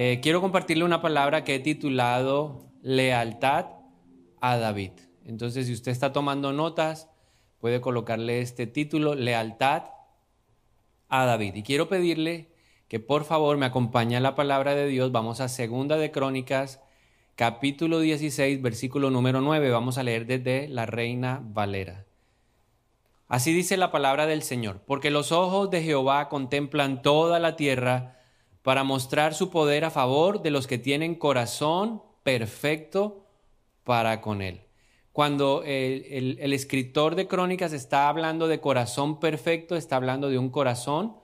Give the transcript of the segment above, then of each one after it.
Eh, quiero compartirle una palabra que he titulado Lealtad a David. Entonces, si usted está tomando notas, puede colocarle este título, Lealtad a David. Y quiero pedirle que por favor me acompañe a la palabra de Dios. Vamos a Segunda de Crónicas, capítulo 16, versículo número 9. Vamos a leer desde la Reina Valera. Así dice la palabra del Señor, porque los ojos de Jehová contemplan toda la tierra para mostrar su poder a favor de los que tienen corazón perfecto para con él. Cuando el, escritor de crónicas está hablando de corazón perfecto, está hablando de un corazón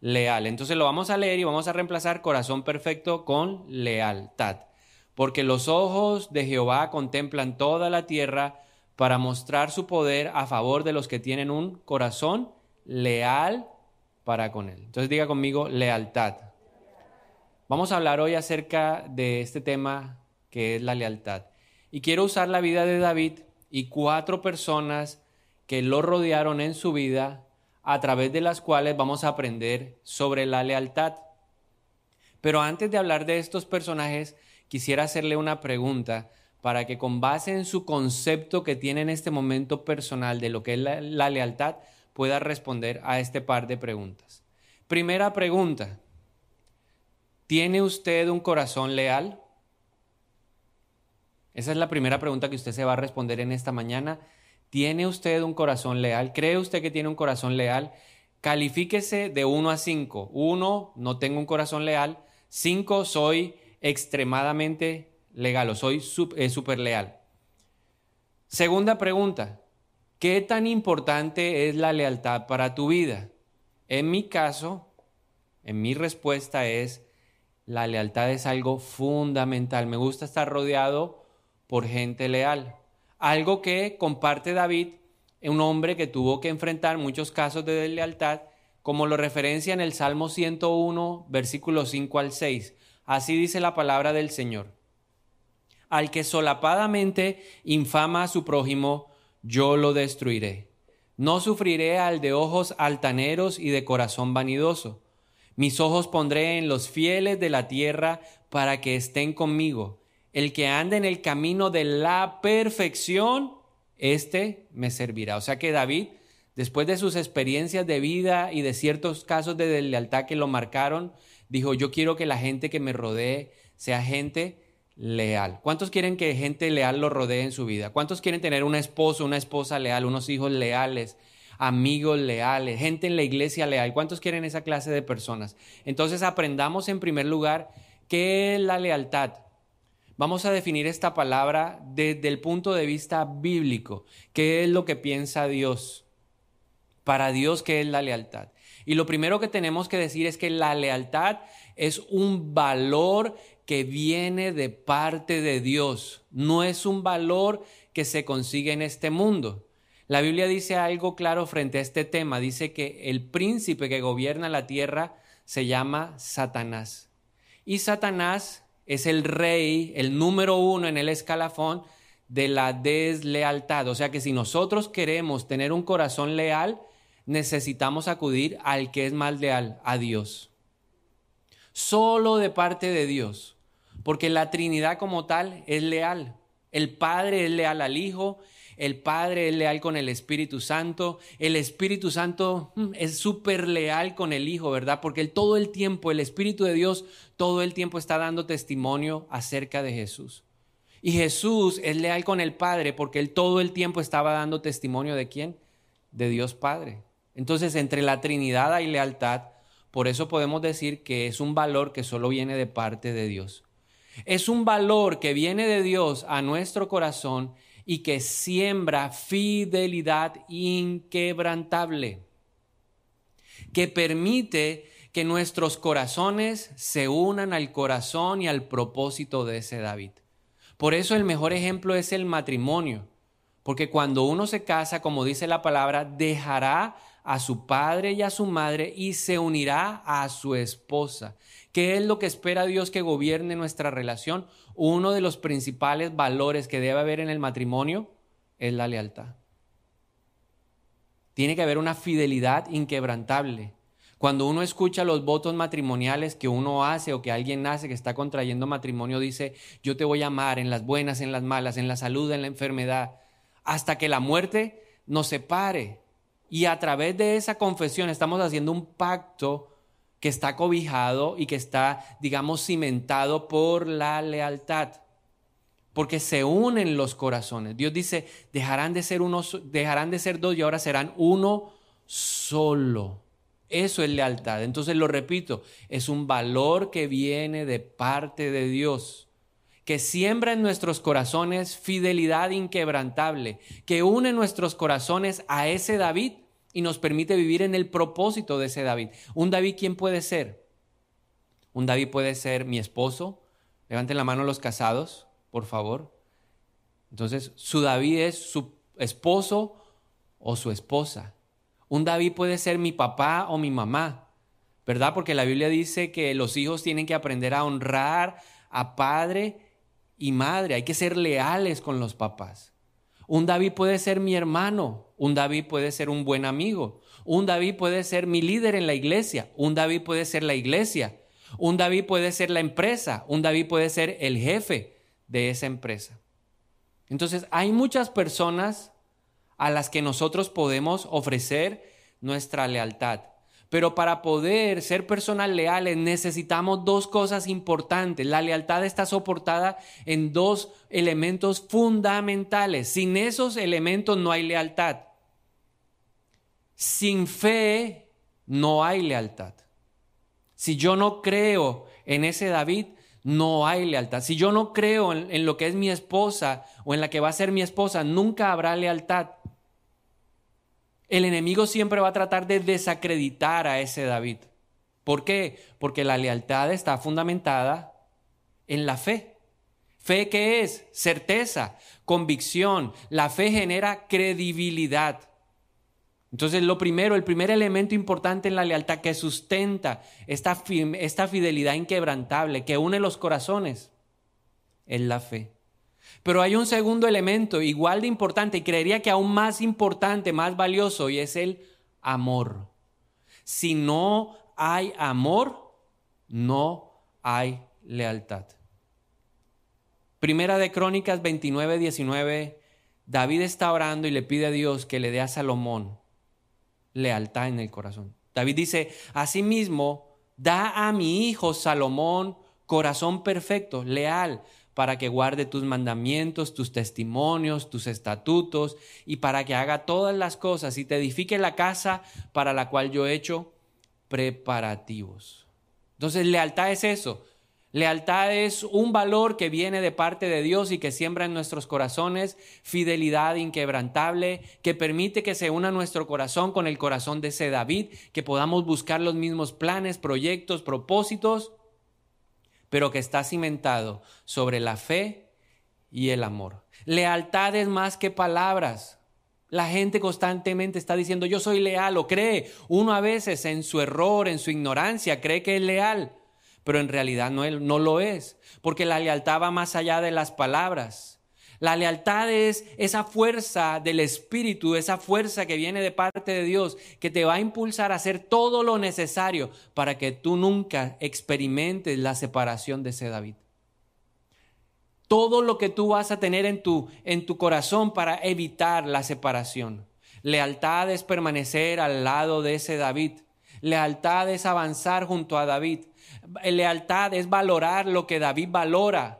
leal. Entonces lo vamos a leer y vamos a reemplazar corazón perfecto con lealtad. Porque los ojos de Jehová contemplan toda la tierra para mostrar su poder a favor de los que tienen un corazón leal para con él. Entonces diga conmigo lealtad. Vamos a hablar hoy acerca de este tema que es la lealtad. Y quiero usar la vida de David y cuatro personas que lo rodearon en su vida a través de las cuales vamos a aprender sobre la lealtad. Pero antes de hablar de estos personajes, quisiera hacerle una pregunta para que con base en su concepto que tiene en este momento personal de lo que es la, lealtad, pueda responder a este par de preguntas. Primera pregunta, ¿tiene usted un corazón leal? Esa es la primera pregunta que usted se va a responder en esta mañana. ¿Tiene usted un corazón leal? ¿Cree usted que tiene un corazón leal? Califíquese de 1 a 5. 1, no tengo un corazón leal. 5, soy extremadamente legal o soy súper super leal. Segunda pregunta, ¿qué tan importante es la lealtad para tu vida? En mi caso, en mi respuesta es, la lealtad es algo fundamental. Me gusta estar rodeado por gente leal. Algo que comparte David, un hombre que tuvo que enfrentar muchos casos de deslealtad, como lo referencia en el Salmo 101, versículos 5 al 6. Así dice la palabra del Señor al que solapadamente infama a su prójimo, yo lo destruiré. No sufriré al de ojos altaneros y de corazón vanidoso. Mis ojos pondré en los fieles de la tierra para que estén conmigo. El que ande en el camino de la perfección, éste me servirá. O sea que David, después de sus experiencias de vida y de ciertos casos de deslealtad que lo marcaron, dijo, yo quiero que la gente que me rodee sea gente leal. ¿Cuántos quieren que gente leal lo rodee en su vida? ¿Cuántos quieren tener un esposo, una esposa leal, unos hijos leales, amigos leales, gente en la iglesia leal? ¿Cuántos quieren esa clase de personas? Entonces aprendamos en primer lugar qué es la lealtad. Vamos a definir esta palabra desde el punto de vista bíblico. ¿Qué es lo que piensa Dios? Para Dios, ¿qué es la lealtad? Y lo primero que tenemos que decir es que la lealtad es un valor que viene de parte de Dios, no es un valor que se consigue en este mundo. La Biblia dice algo claro frente a este tema, dice que el príncipe que gobierna la tierra se llama Satanás. Y Satanás es el rey, el número uno en el escalafón de la deslealtad. O sea que si nosotros queremos tener un corazón leal, necesitamos acudir al que es más leal, a Dios. Solo de parte de Dios. Porque la Trinidad como tal es leal. El Padre es leal al Hijo, el Padre es leal con el Espíritu Santo, el Espíritu Santo mm, es súper leal con el Hijo, ¿verdad? Porque todo el tiempo, el Espíritu de Dios, todo el tiempo está dando testimonio acerca de Jesús. Y Jesús es leal con el Padre porque él todo el tiempo estaba dando testimonio de quién? De Dios Padre. Entonces, entre la Trinidad hay lealtad, por eso podemos decir que es un valor que solo viene de parte de Dios. Es un valor que viene de Dios a nuestro corazón y que siembra fidelidad inquebrantable, que permite que nuestros corazones se unan al corazón y al propósito de ese David. Por eso el mejor ejemplo es el matrimonio, porque cuando uno se casa, como dice la palabra, dejará a su padre y a su madre y se unirá a su esposa. ¿Qué es lo que espera Dios que gobierne nuestra relación? Uno de los principales valores que debe haber en el matrimonio es la lealtad. Tiene que haber una fidelidad inquebrantable. Cuando uno escucha los votos matrimoniales que uno hace o que alguien hace que está contrayendo matrimonio, dice, yo te voy a amar en las buenas, en las malas, en la salud, en la enfermedad, hasta que la muerte nos separe. Y a través de esa confesión estamos haciendo un pacto que está cobijado y que está, digamos, cimentado por la lealtad. Porque se unen los corazones. Dios dice, dejarán de ser uno, dejarán de ser dos y ahora serán uno solo. Eso es lealtad. Entonces lo repito, es un valor que viene de parte de Dios, que siembra en nuestros corazones fidelidad inquebrantable, que une nuestros corazones a ese David y nos permite vivir en el propósito de ese David. ¿Un David quién puede ser? Un David puede ser mi esposo. Levanten la mano los casados, por favor. Entonces, su David es su esposo o su esposa. Un David puede ser mi papá o mi mamá, ¿verdad? Porque la Biblia dice que los hijos tienen que aprender a honrar a padre y madre. Hay que ser leales con los papás. Un David puede ser mi hermano, un David puede ser un buen amigo, un David puede ser mi líder en la iglesia, un David puede ser la iglesia, un David puede ser la empresa, un David puede ser el jefe de esa empresa. Entonces, hay muchas personas a las que nosotros podemos ofrecer nuestra lealtad. Pero para poder ser personas leales necesitamos dos cosas importantes. La lealtad está soportada en dos elementos fundamentales. Sin esos elementos no hay lealtad. Sin fe no hay lealtad. Si yo no creo en ese David, no hay lealtad. Si yo no creo en, lo que es mi esposa o en la que va a ser mi esposa, nunca habrá lealtad. El enemigo siempre va a tratar de desacreditar a ese David. ¿Por qué? Porque la lealtad está fundamentada en la fe. ¿Fe qué es? Certeza, convicción. La fe genera credibilidad. Entonces, lo primero, el primer elemento importante en la lealtad que sustenta esta, esta fidelidad inquebrantable, que une los corazones, es la fe. Pero hay un segundo elemento igual de importante y creería que aún más importante, más valioso, y es el amor. Si no hay amor, no hay lealtad. Primera de Crónicas 29, 19, David está orando y le pide a Dios que le dé a Salomón lealtad en el corazón. David dice, asimismo, da a mi hijo Salomón corazón perfecto, leal, para que guarde tus mandamientos, tus testimonios, tus estatutos, y para que haga todas las cosas y te edifique la casa para la cual yo he hecho preparativos. Entonces, lealtad es eso. Lealtad es un valor que viene de parte de Dios y que siembra en nuestros corazones fidelidad inquebrantable, que permite que se una nuestro corazón con el corazón de ese David, que podamos buscar los mismos planes, proyectos, propósitos pero que está cimentado sobre la fe y el amor. Lealtad es más que palabras. La gente constantemente está diciendo yo soy leal o cree. Uno a veces en su error, en su ignorancia, cree que es leal, pero en realidad no, no lo es, porque la lealtad va más allá de las palabras. La lealtad es esa fuerza del Espíritu, esa fuerza que viene de parte de Dios, que te va a impulsar a hacer todo lo necesario para que tú nunca experimentes la separación de ese David. Todo lo que tú vas a tener en tu, en tu corazón para evitar la separación. Lealtad es permanecer al lado de ese David. Lealtad es avanzar junto a David. Lealtad es valorar lo que David valora.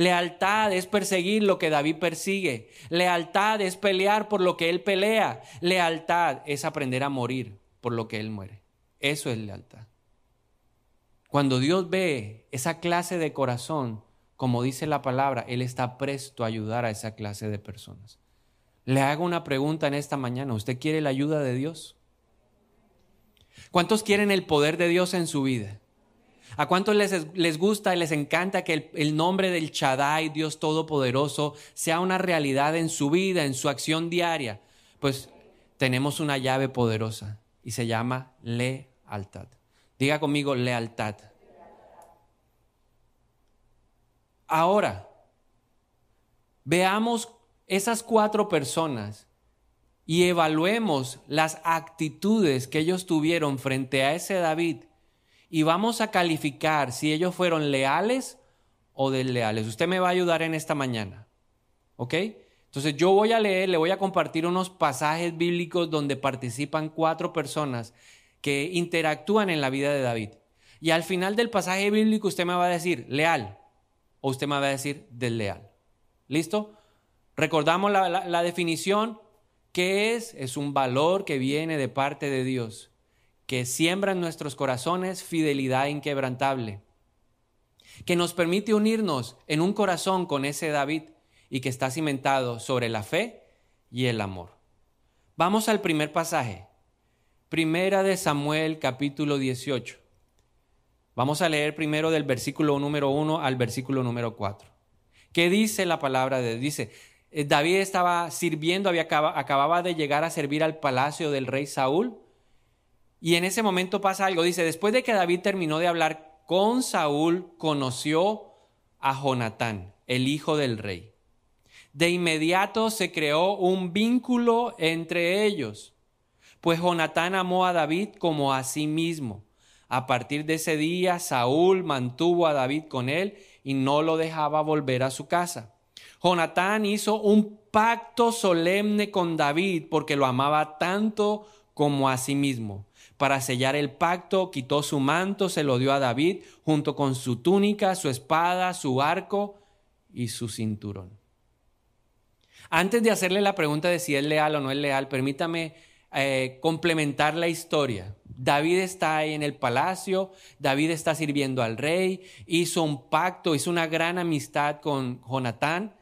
Lealtad es perseguir lo que David persigue. Lealtad es pelear por lo que él pelea. Lealtad es aprender a morir por lo que él muere. Eso es lealtad. Cuando Dios ve esa clase de corazón, como dice la palabra, Él está presto a ayudar a esa clase de personas. Le hago una pregunta en esta mañana. ¿Usted quiere la ayuda de Dios? ¿Cuántos quieren el poder de Dios en su vida? ¿A cuántos les, les gusta y les encanta que el, nombre del Shaddai, Dios Todopoderoso, sea una realidad en su vida, en su acción diaria? Pues tenemos una llave poderosa y se llama lealtad. Diga conmigo lealtad. Ahora, veamos esas cuatro personas y evaluemos las actitudes que ellos tuvieron frente a ese David y vamos a calificar si ellos fueron leales o desleales. Usted me va a ayudar en esta mañana. ¿Ok? Entonces yo voy a leer, le voy a compartir unos pasajes bíblicos donde participan cuatro personas que interactúan en la vida de David. Y al final del pasaje bíblico usted me va a decir leal o usted me va a decir desleal. ¿Listo? Recordamos la, definición. ¿Qué es? Es un valor que viene de parte de Dios, que siembra en nuestros corazones fidelidad inquebrantable, que nos permite unirnos en un corazón con ese David y que está cimentado sobre la fe y el amor. Vamos al primer pasaje. Primera de Samuel capítulo 18. Vamos a leer primero del versículo número 1 al versículo número 4. ¿Qué dice la palabra de Dios? Dice, eh, David estaba sirviendo, había, acababa de llegar a servir al palacio del rey Saúl. Y en ese momento pasa algo. Dice, después de que David terminó de hablar con Saúl, conoció a Jonatán, el hijo del rey. De inmediato se creó un vínculo entre ellos, pues Jonatán amó a David como a sí mismo. A partir de ese día, Saúl mantuvo a David con él y no lo dejaba volver a su casa. Jonatán hizo un pacto solemne con David porque lo amaba tanto como a sí mismo. Para sellar el pacto, quitó su manto, se lo dio a David, junto con su túnica, su espada, su arco y su cinturón. Antes de hacerle la pregunta de si es leal o no es leal, permítame eh, complementar la historia. David está ahí en el palacio, David está sirviendo al rey, hizo un pacto, hizo una gran amistad con Jonatán.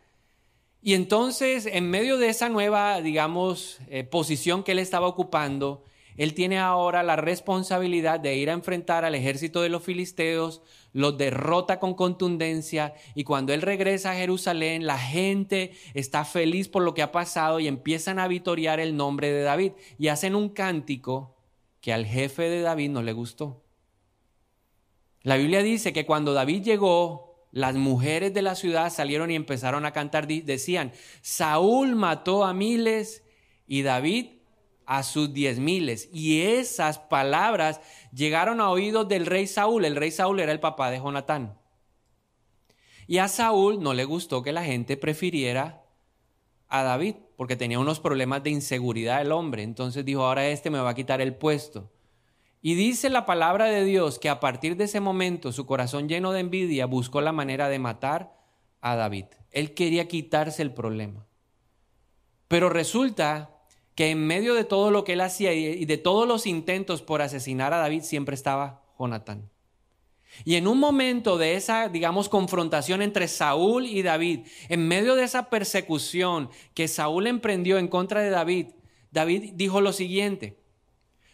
Y entonces, en medio de esa nueva, digamos, eh, posición que él estaba ocupando, él tiene ahora la responsabilidad de ir a enfrentar al ejército de los filisteos, los derrota con contundencia y cuando él regresa a Jerusalén, la gente está feliz por lo que ha pasado y empiezan a vitorear el nombre de David y hacen un cántico que al jefe de David no le gustó. La Biblia dice que cuando David llegó, las mujeres de la ciudad salieron y empezaron a cantar, decían, Saúl mató a miles y David a sus diez miles. Y esas palabras llegaron a oídos del rey Saúl. El rey Saúl era el papá de Jonatán. Y a Saúl no le gustó que la gente prefiriera a David, porque tenía unos problemas de inseguridad el hombre. Entonces dijo, ahora este me va a quitar el puesto. Y dice la palabra de Dios que a partir de ese momento su corazón lleno de envidia buscó la manera de matar a David. Él quería quitarse el problema. Pero resulta que en medio de todo lo que él hacía y de todos los intentos por asesinar a David siempre estaba Jonatán. Y en un momento de esa, digamos, confrontación entre Saúl y David, en medio de esa persecución que Saúl emprendió en contra de David, David dijo lo siguiente,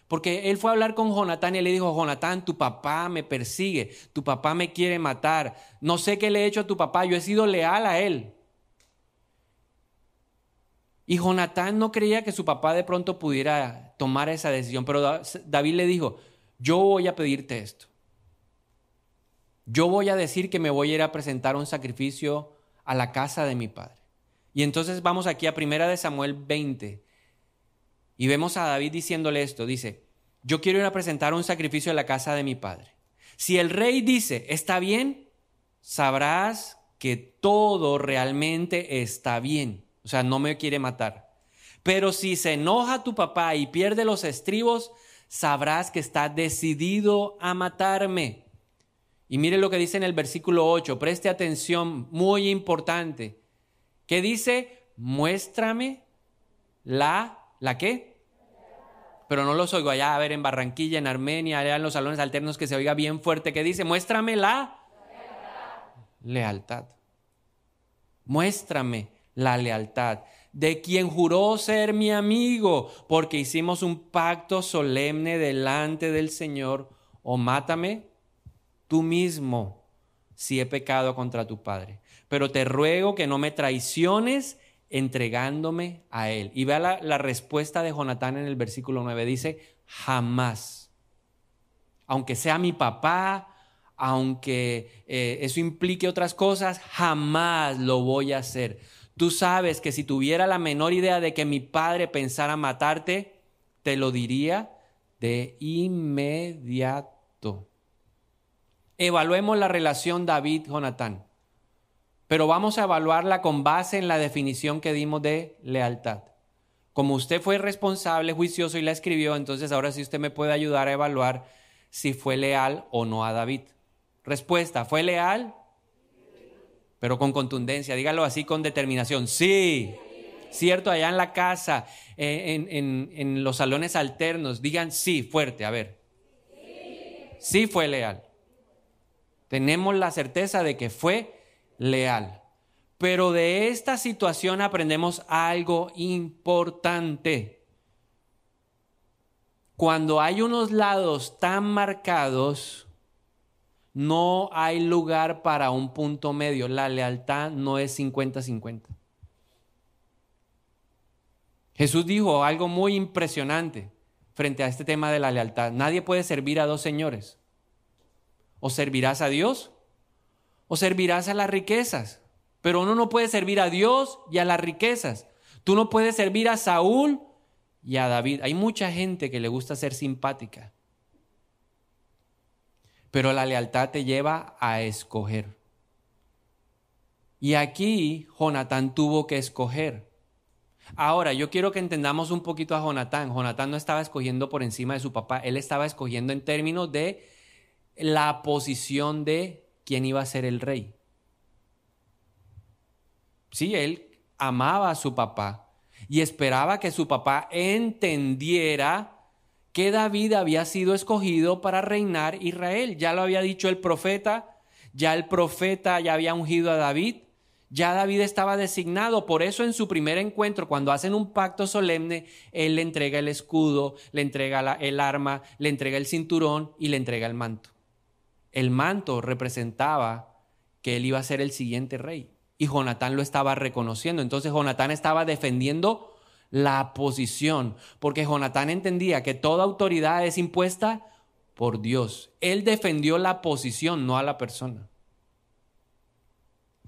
porque él fue a hablar con Jonatán y le dijo, Jonatán, tu papá me persigue, tu papá me quiere matar, no sé qué le he hecho a tu papá, yo he sido leal a él. Y Jonatán no creía que su papá de pronto pudiera tomar esa decisión, pero David le dijo, yo voy a pedirte esto. Yo voy a decir que me voy a ir a presentar un sacrificio a la casa de mi padre. Y entonces vamos aquí a Primera de Samuel 20 y vemos a David diciéndole esto, dice, yo quiero ir a presentar un sacrificio a la casa de mi padre. Si el rey dice, está bien, sabrás que todo realmente está bien. O sea, no me quiere matar. Pero si se enoja tu papá y pierde los estribos, sabrás que está decidido a matarme. Y mire lo que dice en el versículo 8, preste atención, muy importante. ¿Qué dice? Muéstrame la, ¿la qué? Pero no los oigo allá, a ver, en Barranquilla, en Armenia, allá en los salones alternos que se oiga bien fuerte. ¿Qué dice? Muéstrame la lealtad. Muéstrame la lealtad, de quien juró ser mi amigo, porque hicimos un pacto solemne delante del Señor, o mátame tú mismo si he pecado contra tu Padre. Pero te ruego que no me traiciones entregándome a Él. Y vea la, respuesta de Jonatán en el versículo 9. Dice, jamás. Aunque sea mi papá, aunque eh, eso implique otras cosas, jamás lo voy a hacer Tú sabes que si tuviera la menor idea de que mi padre pensara matarte, te lo diría de inmediato. Evaluemos la relación David-Jonatán, pero vamos a evaluarla con base en la definición que dimos de lealtad. Como usted fue responsable, juicioso y la escribió, entonces ahora sí usted me puede ayudar a evaluar si fue leal o no a David. Respuesta, ¿fue leal? Pero con contundencia, dígalo así con determinación. Sí, cierto, allá en la casa, eh, en, los salones alternos, digan sí, fuerte, a ver. Sí fue leal. Tenemos la certeza de que fue leal. Pero de esta situación aprendemos algo importante. Cuando hay unos lados tan marcados, no hay lugar para un punto medio. La lealtad no es 50-50. Jesús dijo algo muy impresionante frente a este tema de la lealtad. Nadie puede servir a dos señores. O servirás a Dios o servirás a las riquezas. Pero uno no puede servir a Dios y a las riquezas. Tú no puedes servir a Saúl y a David. Hay mucha gente que le gusta ser simpática. Pero la lealtad te lleva a escoger. Y aquí Jonatán tuvo que escoger. Ahora, yo quiero que entendamos un poquito a Jonatán. Jonatán no estaba escogiendo por encima de su papá, él estaba escogiendo en términos de la posición de quién iba a ser el rey. Sí, él amaba a su papá y esperaba que su papá entendiera que David había sido escogido para reinar Israel. Ya lo había dicho el profeta, ya el profeta ya había ungido a David, ya David estaba designado. Por eso en su primer encuentro, cuando hacen un pacto solemne, él le entrega el escudo, le entrega el arma, le entrega el cinturón y le entrega el manto. El manto representaba que él iba a ser el siguiente rey y Jonatán lo estaba reconociendo. Entonces Jonatán estaba defendiendo la posición, porque Jonatán entendía que toda autoridad es impuesta por Dios. Él defendió la posición, no a la persona.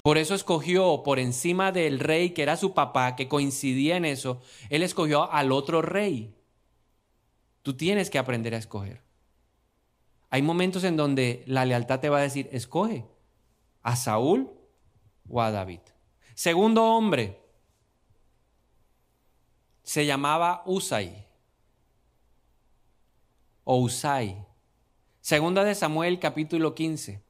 Por eso escogió por encima del rey que era su papá, que coincidía en eso, él escogió al otro rey. Tú tienes que aprender a escoger. Hay momentos en donde la lealtad te va a decir, escoge a Saúl o a David. Segundo hombre se llamaba Usai o Usai. Segunda de Samuel capítulo 15,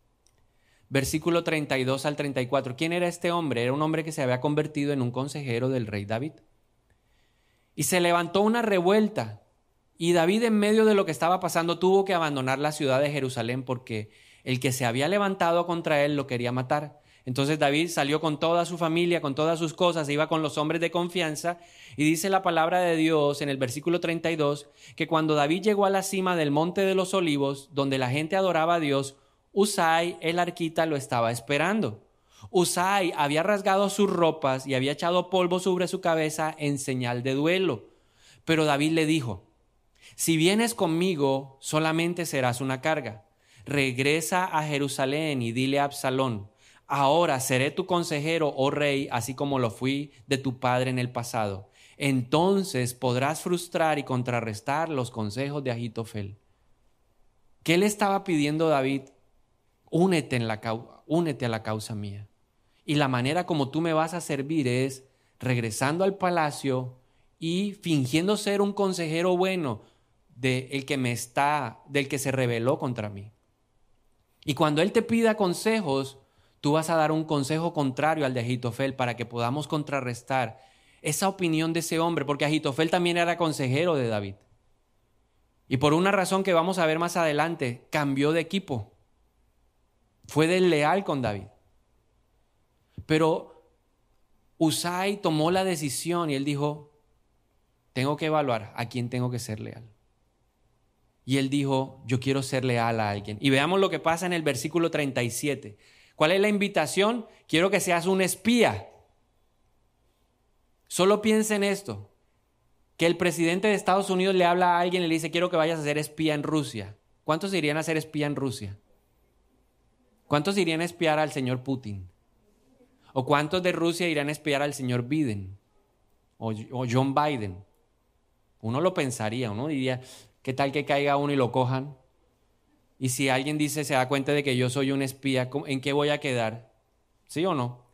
versículo 32 al 34. ¿Quién era este hombre? Era un hombre que se había convertido en un consejero del rey David. Y se levantó una revuelta y David en medio de lo que estaba pasando tuvo que abandonar la ciudad de Jerusalén porque el que se había levantado contra él lo quería matar. Entonces David salió con toda su familia, con todas sus cosas, iba con los hombres de confianza y dice la palabra de Dios en el versículo 32 que cuando David llegó a la cima del monte de los olivos, donde la gente adoraba a Dios, Usai, el arquita, lo estaba esperando. Usai había rasgado sus ropas y había echado polvo sobre su cabeza en señal de duelo. Pero David le dijo, si vienes conmigo, solamente serás una carga. Regresa a Jerusalén y dile a Absalón, Ahora seré tu consejero, oh rey, así como lo fui de tu padre en el pasado. Entonces podrás frustrar y contrarrestar los consejos de Agitofel. ¿Qué le estaba pidiendo David? Únete, la, a la causa mía. Y la manera como tú me vas a servir es regresando al palacio y fingiendo ser un consejero bueno de el que me está, del que se rebeló contra mí. Y cuando él te pida consejos, tú vas a dar un consejo contrario al de Agitofel para que podamos contrarrestar esa opinión de ese hombre, porque Agitofel también era consejero de David. Y por una razón que vamos a ver más adelante, cambió de equipo. Fue desleal con David. Pero Usai tomó la decisión y él dijo, tengo que evaluar a quién tengo que ser leal. Y él dijo, yo quiero ser leal a alguien. Y veamos lo que pasa en el versículo 37. ¿Cuál es la invitación? Quiero que seas un espía. Solo piensa en esto, que el presidente de Estados Unidos le habla a alguien y le dice, quiero que vayas a ser espía en Rusia. ¿Cuántos irían a ser espía en Rusia? ¿Cuántos irían a espiar al señor Putin? ¿O cuántos de Rusia irán a espiar al señor Biden? O, o John Biden. Uno lo pensaría, uno diría, ¿qué tal que caiga uno y lo cojan? Y si alguien dice, se da cuenta de que yo soy un espía, ¿en qué voy a quedar? ¿Sí o no?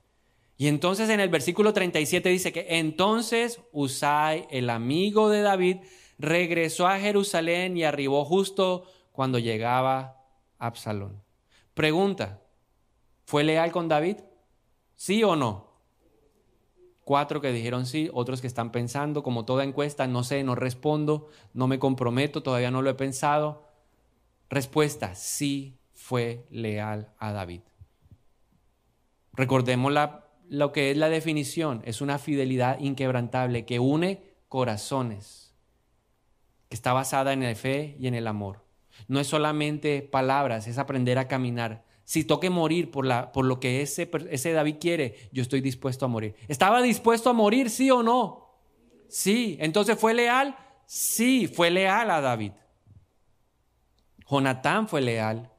Y entonces en el versículo 37 dice que entonces Usai, el amigo de David, regresó a Jerusalén y arribó justo cuando llegaba Absalón. Pregunta, ¿fue leal con David? ¿Sí o no? Cuatro que dijeron sí, otros que están pensando, como toda encuesta, no sé, no respondo, no me comprometo, todavía no lo he pensado. Respuesta, sí fue leal a David. Recordemos lo que es la definición, es una fidelidad inquebrantable que une corazones, que está basada en la fe y en el amor. No es solamente palabras, es aprender a caminar. Si toque morir por, la, por lo que ese, ese David quiere, yo estoy dispuesto a morir. ¿Estaba dispuesto a morir, sí o no? Sí. Entonces fue leal. Sí, fue leal a David. Jonatán fue leal.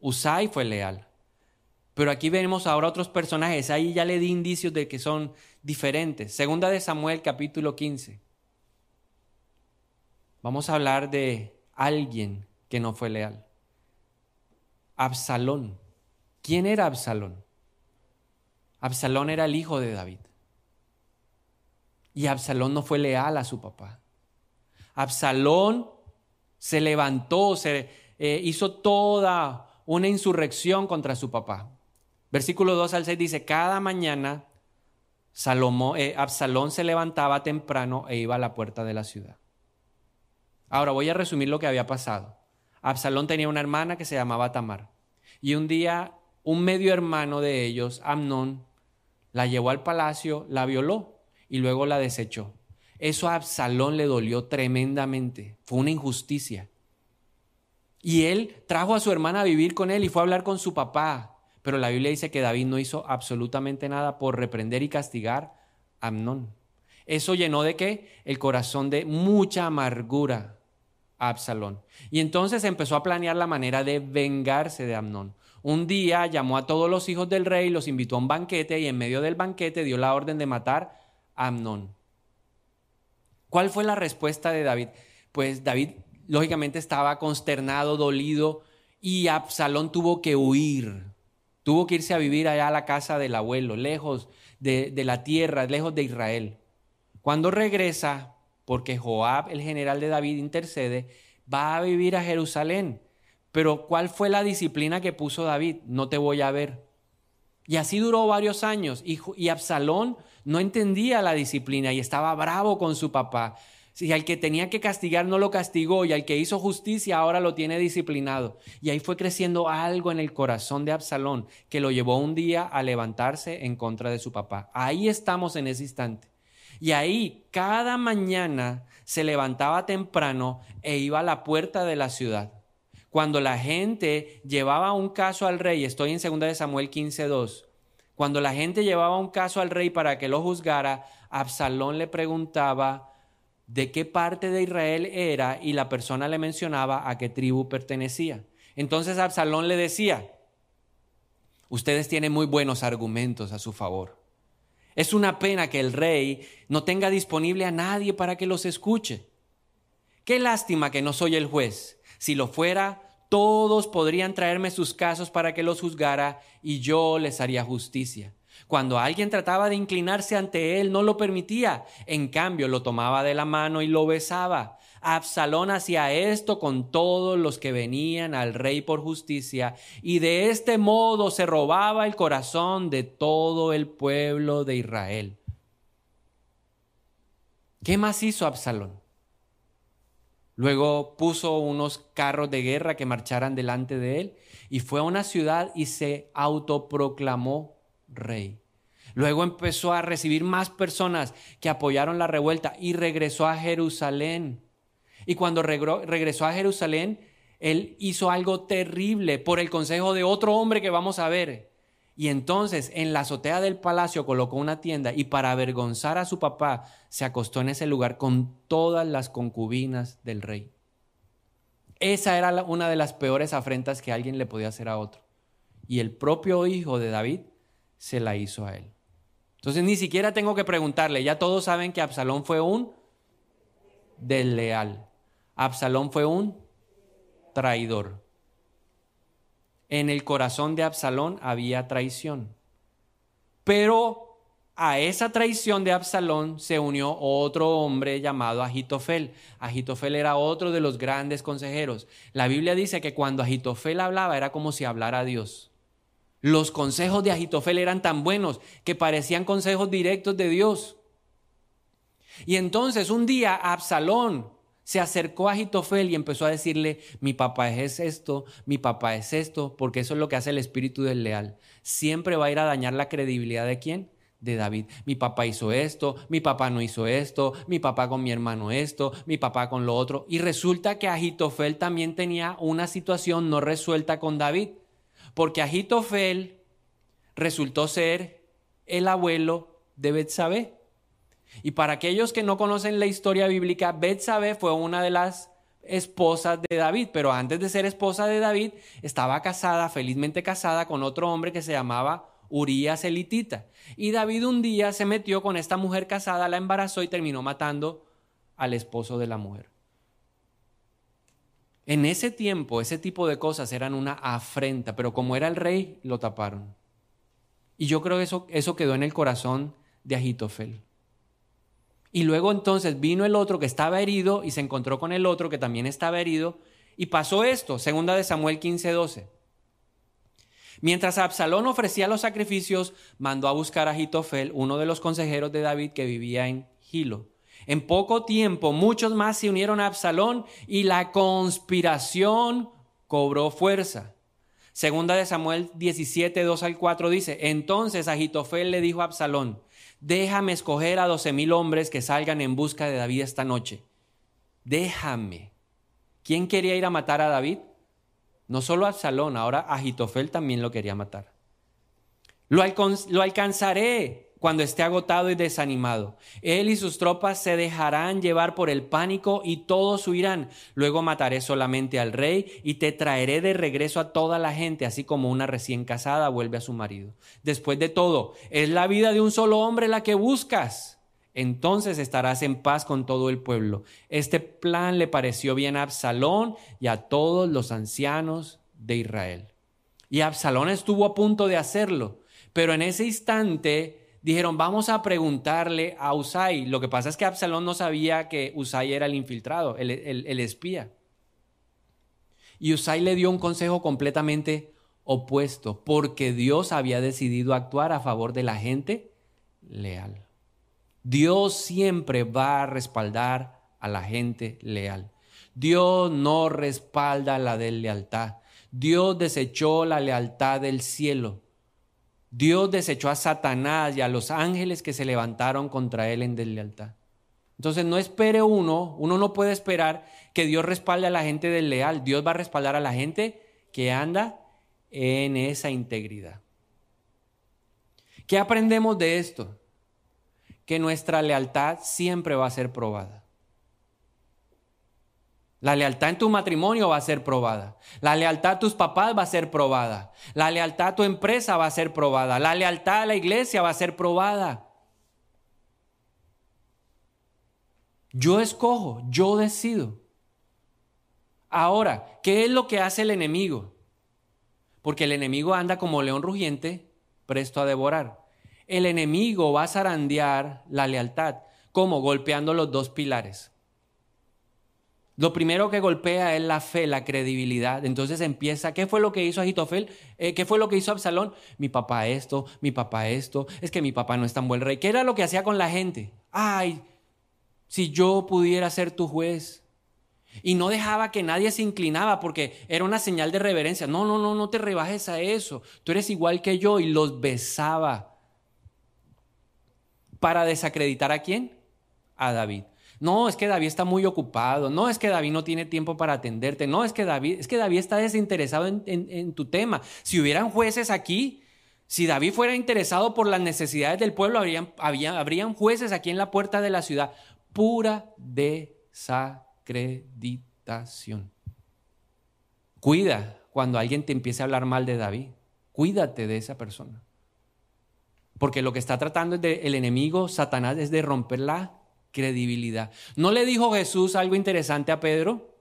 Usai fue leal. Pero aquí vemos ahora otros personajes. Ahí ya le di indicios de que son diferentes. Segunda de Samuel capítulo 15. Vamos a hablar de alguien que no fue leal. Absalón. ¿Quién era Absalón? Absalón era el hijo de David. Y Absalón no fue leal a su papá. Absalón se levantó, se eh, hizo toda una insurrección contra su papá. Versículo 2 al 6 dice, cada mañana eh, Absalón se levantaba temprano e iba a la puerta de la ciudad. Ahora voy a resumir lo que había pasado. Absalón tenía una hermana que se llamaba Tamar. Y un día un medio hermano de ellos, Amnón, la llevó al palacio, la violó y luego la desechó. Eso a Absalón le dolió tremendamente. Fue una injusticia. Y él trajo a su hermana a vivir con él y fue a hablar con su papá. Pero la Biblia dice que David no hizo absolutamente nada por reprender y castigar a Amnón. Eso llenó de qué? El corazón de mucha amargura a Absalón. Y entonces empezó a planear la manera de vengarse de Amnón. Un día llamó a todos los hijos del rey, los invitó a un banquete y en medio del banquete dio la orden de matar a Amnón. ¿Cuál fue la respuesta de David? Pues David lógicamente estaba consternado, dolido y Absalón tuvo que huir. Tuvo que irse a vivir allá a la casa del abuelo, lejos de, la tierra, lejos de Israel. Cuando regresa, porque Joab, el general de David, intercede, va a vivir a Jerusalén. Pero ¿cuál fue la disciplina que puso David? No te voy a ver. Y así duró varios años. Y Absalón no entendía la disciplina y estaba bravo con su papá. Y al que tenía que castigar no lo castigó y al que hizo justicia ahora lo tiene disciplinado. Y ahí fue creciendo algo en el corazón de Absalón que lo llevó un día a levantarse en contra de su papá. Ahí estamos en ese instante. Y ahí cada mañana se levantaba temprano e iba a la puerta de la ciudad. Cuando la gente llevaba un caso al rey, estoy en 2 de Samuel 15:2. Cuando la gente llevaba un caso al rey para que lo juzgara, Absalón le preguntaba de qué parte de Israel era y la persona le mencionaba a qué tribu pertenecía. Entonces Absalón le decía, ustedes tienen muy buenos argumentos a su favor. Es una pena que el rey no tenga disponible a nadie para que los escuche. Qué lástima que no soy el juez. Si lo fuera, todos podrían traerme sus casos para que los juzgara y yo les haría justicia. Cuando alguien trataba de inclinarse ante él, no lo permitía. En cambio, lo tomaba de la mano y lo besaba. Absalón hacía esto con todos los que venían al rey por justicia, y de este modo se robaba el corazón de todo el pueblo de Israel. ¿Qué más hizo Absalón? Luego puso unos carros de guerra que marcharan delante de él y fue a una ciudad y se autoproclamó rey. Luego empezó a recibir más personas que apoyaron la revuelta y regresó a Jerusalén. Y cuando regresó a Jerusalén, él hizo algo terrible por el consejo de otro hombre que vamos a ver. Y entonces en la azotea del palacio colocó una tienda y para avergonzar a su papá se acostó en ese lugar con todas las concubinas del rey. Esa era una de las peores afrentas que alguien le podía hacer a otro. Y el propio hijo de David se la hizo a él. Entonces ni siquiera tengo que preguntarle, ya todos saben que Absalón fue un desleal. Absalón fue un traidor. En el corazón de Absalón había traición. Pero a esa traición de Absalón se unió otro hombre llamado Agitofel. Agitofel era otro de los grandes consejeros. La Biblia dice que cuando Agitofel hablaba era como si hablara a Dios. Los consejos de Agitofel eran tan buenos que parecían consejos directos de Dios. Y entonces un día Absalón se acercó a Agitofel y empezó a decirle, mi papá es esto, mi papá es esto, porque eso es lo que hace el espíritu del leal. Siempre va a ir a dañar la credibilidad de quién? de David. Mi papá hizo esto, mi papá no hizo esto, mi papá con mi hermano esto, mi papá con lo otro. Y resulta que Agitofel también tenía una situación no resuelta con David, porque Agitofel resultó ser el abuelo de Betsabé. Y para aquellos que no conocen la historia bíblica, Betsabé fue una de las esposas de David, pero antes de ser esposa de David, estaba casada, felizmente casada con otro hombre que se llamaba Urías elitita. Y David un día se metió con esta mujer casada, la embarazó y terminó matando al esposo de la mujer. En ese tiempo, ese tipo de cosas eran una afrenta, pero como era el rey, lo taparon. Y yo creo que eso, eso quedó en el corazón de Agitofel. Y luego entonces vino el otro que estaba herido y se encontró con el otro que también estaba herido. Y pasó esto, segunda de Samuel 15:12. Mientras Absalón ofrecía los sacrificios, mandó a buscar a Jitofel, uno de los consejeros de David que vivía en Gilo. En poco tiempo, muchos más se unieron a Absalón y la conspiración cobró fuerza. Segunda de Samuel 17, 2 al 4 dice, entonces Agitofel le dijo a Absalón, déjame escoger a doce mil hombres que salgan en busca de David esta noche. Déjame. ¿Quién quería ir a matar a David? No solo Absalón, ahora Agitofel también lo quería matar. Lo, lo alcanzaré cuando esté agotado y desanimado. Él y sus tropas se dejarán llevar por el pánico y todos huirán. Luego mataré solamente al rey y te traeré de regreso a toda la gente, así como una recién casada vuelve a su marido. Después de todo, es la vida de un solo hombre la que buscas entonces estarás en paz con todo el pueblo. Este plan le pareció bien a Absalón y a todos los ancianos de Israel. Y Absalón estuvo a punto de hacerlo, pero en ese instante dijeron, vamos a preguntarle a Usai. Lo que pasa es que Absalón no sabía que Usai era el infiltrado, el, el espía. Y Usai le dio un consejo completamente opuesto, porque Dios había decidido actuar a favor de la gente leal. Dios siempre va a respaldar a la gente leal. Dios no respalda la deslealtad. Dios desechó la lealtad del cielo. Dios desechó a Satanás y a los ángeles que se levantaron contra él en deslealtad. Entonces no espere uno, uno no puede esperar que Dios respalde a la gente desleal. Dios va a respaldar a la gente que anda en esa integridad. ¿Qué aprendemos de esto? que nuestra lealtad siempre va a ser probada. La lealtad en tu matrimonio va a ser probada. La lealtad a tus papás va a ser probada. La lealtad a tu empresa va a ser probada. La lealtad a la iglesia va a ser probada. Yo escojo, yo decido. Ahora, ¿qué es lo que hace el enemigo? Porque el enemigo anda como león rugiente, presto a devorar el enemigo va a zarandear la lealtad, como golpeando los dos pilares. Lo primero que golpea es la fe, la credibilidad. Entonces empieza, ¿qué fue lo que hizo Agitofel? Eh, ¿Qué fue lo que hizo Absalón? Mi papá esto, mi papá esto, es que mi papá no es tan buen rey. ¿Qué era lo que hacía con la gente? Ay, si yo pudiera ser tu juez. Y no dejaba que nadie se inclinaba porque era una señal de reverencia. No, no, no, no te rebajes a eso. Tú eres igual que yo y los besaba para desacreditar a quién? A David. No, es que David está muy ocupado. No, es que David no tiene tiempo para atenderte. No, es que David, es que David está desinteresado en, tu tema. Si hubieran jueces aquí, si David fuera interesado por las necesidades del pueblo, habrían, habrían jueces aquí en la puerta de la ciudad. Pura desacreditación. Cuida cuando alguien te empiece a hablar mal de David. Cuídate de esa persona. Porque lo que está tratando el enemigo, Satanás, es de romper la credibilidad. ¿No le dijo Jesús algo interesante a Pedro?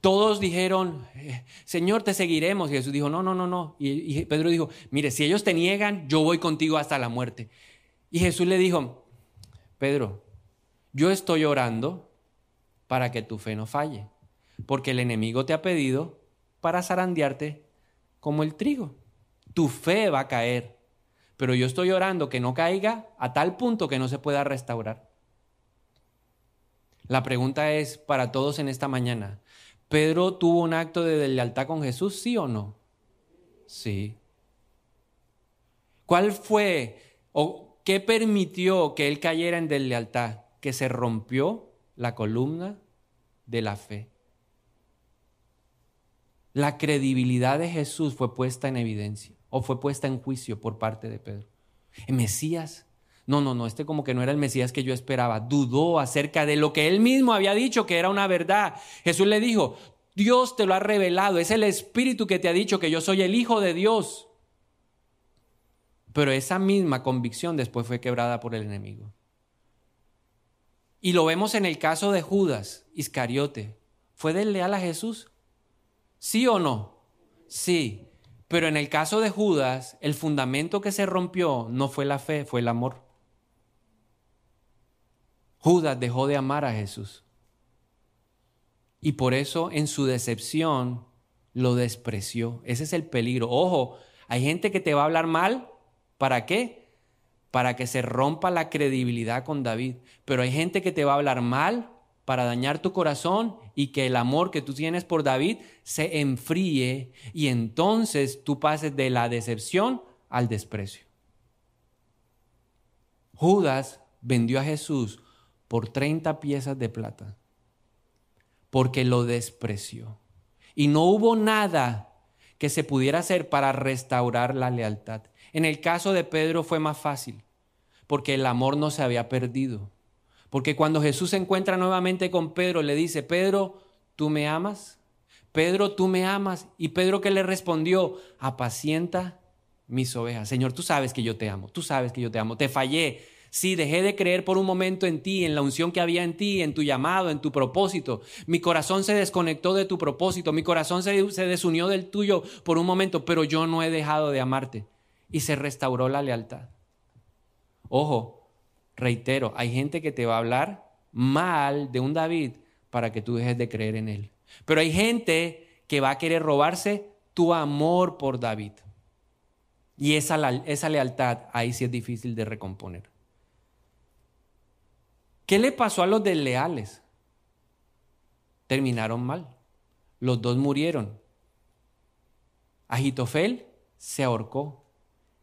Todos dijeron, eh, Señor, te seguiremos. Y Jesús dijo, no, no, no, no. Y, Pedro dijo, mire, si ellos te niegan, yo voy contigo hasta la muerte. Y Jesús le dijo, Pedro, yo estoy orando para que tu fe no falle, porque el enemigo te ha pedido para zarandearte como el trigo. Tu fe va a caer, pero yo estoy orando que no caiga a tal punto que no se pueda restaurar. La pregunta es para todos en esta mañana, ¿Pedro tuvo un acto de lealtad con Jesús, sí o no? Sí. ¿Cuál fue o qué permitió que él cayera en deslealtad? Que se rompió la columna de la fe. La credibilidad de Jesús fue puesta en evidencia o fue puesta en juicio por parte de Pedro. El Mesías, no, no, no, este como que no era el Mesías que yo esperaba. Dudó acerca de lo que él mismo había dicho que era una verdad. Jesús le dijo, Dios te lo ha revelado, es el Espíritu que te ha dicho que yo soy el Hijo de Dios. Pero esa misma convicción después fue quebrada por el enemigo. Y lo vemos en el caso de Judas Iscariote. ¿Fue desleal a Jesús? ¿Sí o no? Sí. Pero en el caso de Judas, el fundamento que se rompió no fue la fe, fue el amor. Judas dejó de amar a Jesús. Y por eso en su decepción lo despreció. Ese es el peligro. Ojo, hay gente que te va a hablar mal. ¿Para qué? Para que se rompa la credibilidad con David. Pero hay gente que te va a hablar mal para dañar tu corazón y que el amor que tú tienes por David se enfríe y entonces tú pases de la decepción al desprecio. Judas vendió a Jesús por 30 piezas de plata porque lo despreció. Y no hubo nada que se pudiera hacer para restaurar la lealtad. En el caso de Pedro fue más fácil, porque el amor no se había perdido. Porque cuando Jesús se encuentra nuevamente con Pedro, le dice, Pedro, ¿tú me amas? Pedro, ¿tú me amas? Y Pedro que le respondió, apacienta mis ovejas. Señor, tú sabes que yo te amo, tú sabes que yo te amo, te fallé, Sí, dejé de creer por un momento en ti, en la unción que había en ti, en tu llamado, en tu propósito. Mi corazón se desconectó de tu propósito, mi corazón se, desunió del tuyo por un momento, pero yo no he dejado de amarte. Y se restauró la lealtad. Ojo, reitero, hay gente que te va a hablar mal de un David para que tú dejes de creer en él. Pero hay gente que va a querer robarse tu amor por David. Y esa, esa lealtad ahí sí es difícil de recomponer. ¿Qué le pasó a los desleales? Terminaron mal. Los dos murieron. Agitofel se ahorcó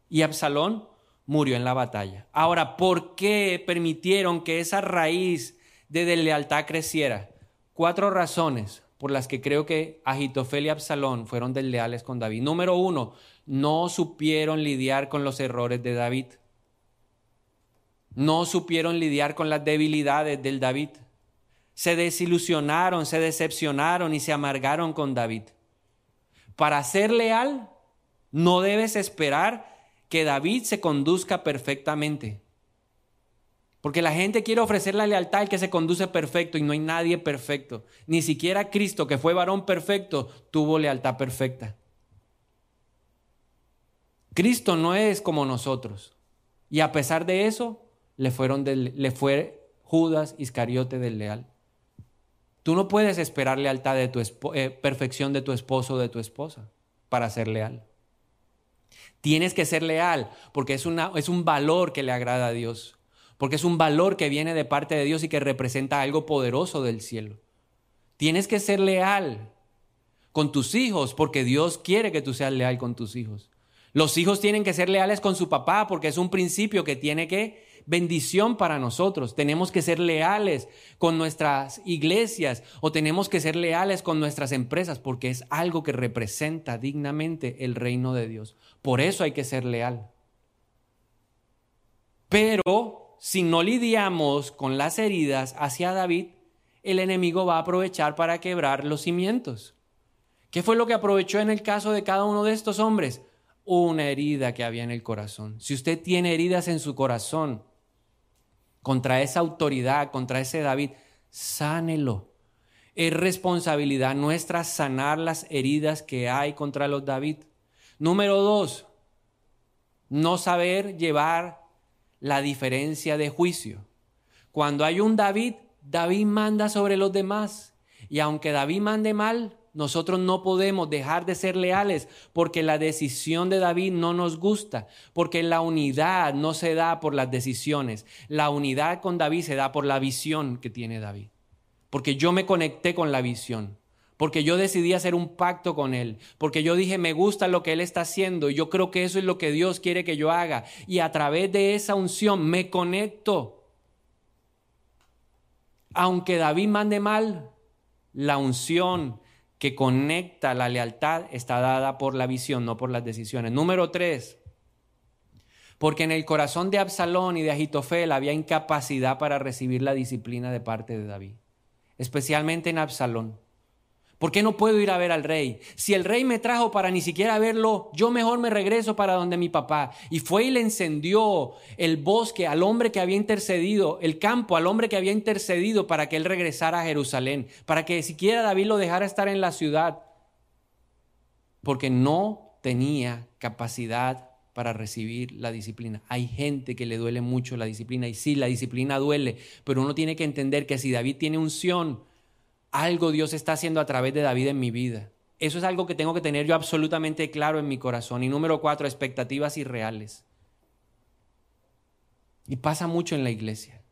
y Absalón murió en la batalla. Ahora, ¿por qué permitieron que esa raíz de deslealtad creciera? Cuatro razones por las que creo que Agitofel y Absalón fueron desleales con David. Número uno, no supieron lidiar con los errores de David no supieron lidiar con las debilidades del David. Se desilusionaron, se decepcionaron y se amargaron con David. Para ser leal, no debes esperar que David se conduzca perfectamente. Porque la gente quiere ofrecer la lealtad al que se conduce perfecto y no hay nadie perfecto. Ni siquiera Cristo, que fue varón perfecto, tuvo lealtad perfecta. Cristo no es como nosotros. Y a pesar de eso, le, fueron le fue Judas Iscariote del leal. Tú no puedes esperar lealtad de tu eh, perfección de tu esposo o de tu esposa para ser leal. Tienes que ser leal porque es, una, es un valor que le agrada a Dios, porque es un valor que viene de parte de Dios y que representa algo poderoso del cielo. Tienes que ser leal con tus hijos porque Dios quiere que tú seas leal con tus hijos. Los hijos tienen que ser leales con su papá porque es un principio que tiene que bendición para nosotros. Tenemos que ser leales con nuestras iglesias o tenemos que ser leales con nuestras empresas porque es algo que representa dignamente el reino de Dios. Por eso hay que ser leal. Pero si no lidiamos con las heridas hacia David, el enemigo va a aprovechar para quebrar los cimientos. ¿Qué fue lo que aprovechó en el caso de cada uno de estos hombres? una herida que había en el corazón. Si usted tiene heridas en su corazón contra esa autoridad, contra ese David, sánelo. Es responsabilidad nuestra sanar las heridas que hay contra los David. Número dos, no saber llevar la diferencia de juicio. Cuando hay un David, David manda sobre los demás. Y aunque David mande mal, nosotros no podemos dejar de ser leales porque la decisión de David no nos gusta, porque la unidad no se da por las decisiones, la unidad con David se da por la visión que tiene David, porque yo me conecté con la visión, porque yo decidí hacer un pacto con Él, porque yo dije, me gusta lo que Él está haciendo, y yo creo que eso es lo que Dios quiere que yo haga, y a través de esa unción me conecto. Aunque David mande mal, la unción, que conecta la lealtad está dada por la visión, no por las decisiones. Número tres, porque en el corazón de Absalón y de Agitofel había incapacidad para recibir la disciplina de parte de David, especialmente en Absalón. ¿Por qué no puedo ir a ver al rey? Si el rey me trajo para ni siquiera verlo, yo mejor me regreso para donde mi papá. Y fue y le encendió el bosque al hombre que había intercedido, el campo al hombre que había intercedido para que él regresara a Jerusalén, para que siquiera David lo dejara estar en la ciudad, porque no tenía capacidad para recibir la disciplina. Hay gente que le duele mucho la disciplina y sí, la disciplina duele, pero uno tiene que entender que si David tiene unción, algo Dios está haciendo a través de David en mi vida. Eso es algo que tengo que tener yo absolutamente claro en mi corazón. Y número cuatro, expectativas irreales. Y pasa mucho en la iglesia.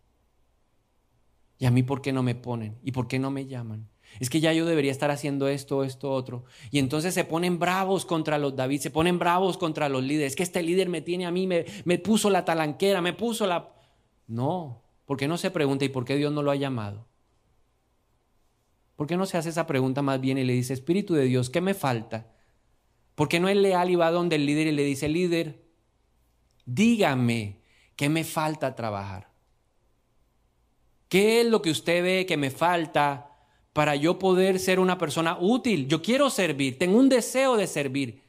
¿Y a mí por qué no me ponen? ¿Y por qué no me llaman? Es que ya yo debería estar haciendo esto, esto, otro. Y entonces se ponen bravos contra los David, se ponen bravos contra los líderes. Es que este líder me tiene a mí, me, puso la talanquera, me puso la... No, ¿por qué no se pregunta y por qué Dios no lo ha llamado? ¿Por qué no se hace esa pregunta más bien y le dice, Espíritu de Dios, ¿qué me falta? ¿Por qué no es leal y va donde el líder y le dice, líder, dígame qué me falta trabajar? ¿Qué es lo que usted ve que me falta para yo poder ser una persona útil? Yo quiero servir, tengo un deseo de servir,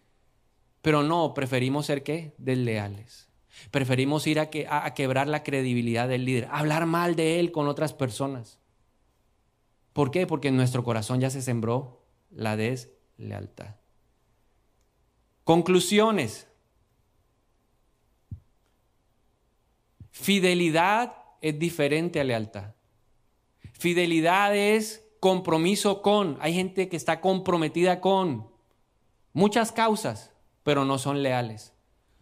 pero no, preferimos ser qué? Desleales. Preferimos ir a, que, a quebrar la credibilidad del líder, hablar mal de él con otras personas. ¿Por qué? Porque en nuestro corazón ya se sembró la deslealtad. Conclusiones. Fidelidad es diferente a lealtad. Fidelidad es compromiso con. Hay gente que está comprometida con muchas causas, pero no son leales.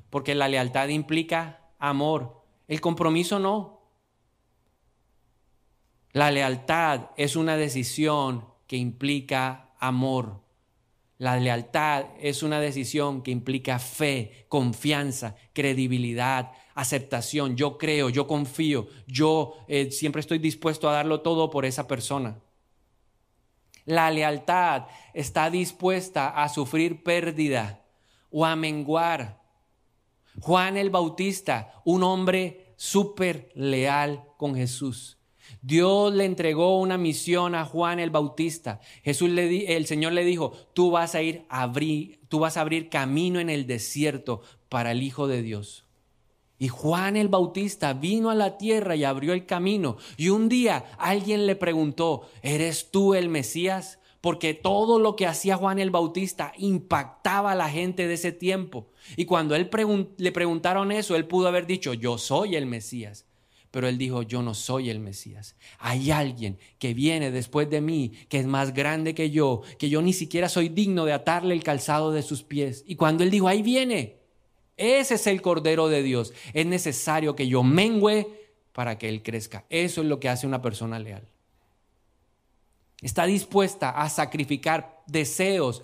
Porque la lealtad implica amor. El compromiso no. La lealtad es una decisión que implica amor. La lealtad es una decisión que implica fe, confianza, credibilidad, aceptación. Yo creo, yo confío, yo eh, siempre estoy dispuesto a darlo todo por esa persona. La lealtad está dispuesta a sufrir pérdida o a menguar. Juan el Bautista, un hombre súper leal con Jesús. Dios le entregó una misión a Juan el Bautista. Jesús le el Señor le dijo, tú vas a ir abrir, tú vas a abrir camino en el desierto para el Hijo de Dios. Y Juan el Bautista vino a la tierra y abrió el camino. Y un día alguien le preguntó, ¿eres tú el Mesías? Porque todo lo que hacía Juan el Bautista impactaba a la gente de ese tiempo. Y cuando él le preguntaron eso, él pudo haber dicho, yo soy el Mesías. Pero él dijo, yo no soy el Mesías. Hay alguien que viene después de mí, que es más grande que yo, que yo ni siquiera soy digno de atarle el calzado de sus pies. Y cuando él dijo, ahí viene, ese es el Cordero de Dios. Es necesario que yo mengüe para que él crezca. Eso es lo que hace una persona leal. Está dispuesta a sacrificar deseos,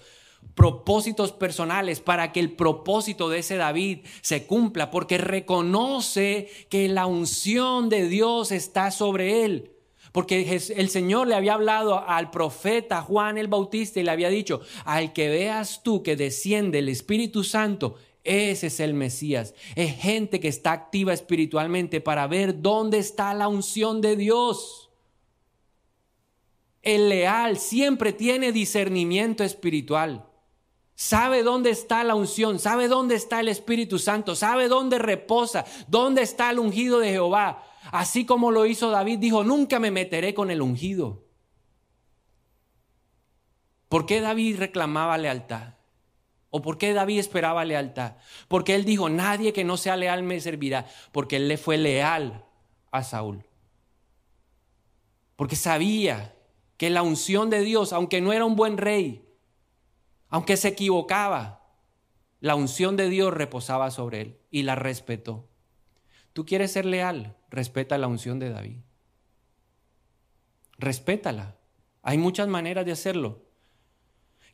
propósitos personales para que el propósito de ese David se cumpla, porque reconoce que la unción de Dios está sobre él. Porque el Señor le había hablado al profeta Juan el Bautista y le había dicho, al que veas tú que desciende el Espíritu Santo, ese es el Mesías. Es gente que está activa espiritualmente para ver dónde está la unción de Dios. El leal siempre tiene discernimiento espiritual Sabe dónde está la unción, sabe dónde está el Espíritu Santo, sabe dónde reposa, dónde está el ungido de Jehová. Así como lo hizo David, dijo, nunca me meteré con el ungido. ¿Por qué David reclamaba lealtad? ¿O por qué David esperaba lealtad? Porque él dijo, nadie que no sea leal me servirá, porque él le fue leal a Saúl. Porque sabía que la unción de Dios, aunque no era un buen rey, aunque se equivocaba, la unción de Dios reposaba sobre él y la respetó. Tú quieres ser leal, respeta la unción de David. Respétala. Hay muchas maneras de hacerlo.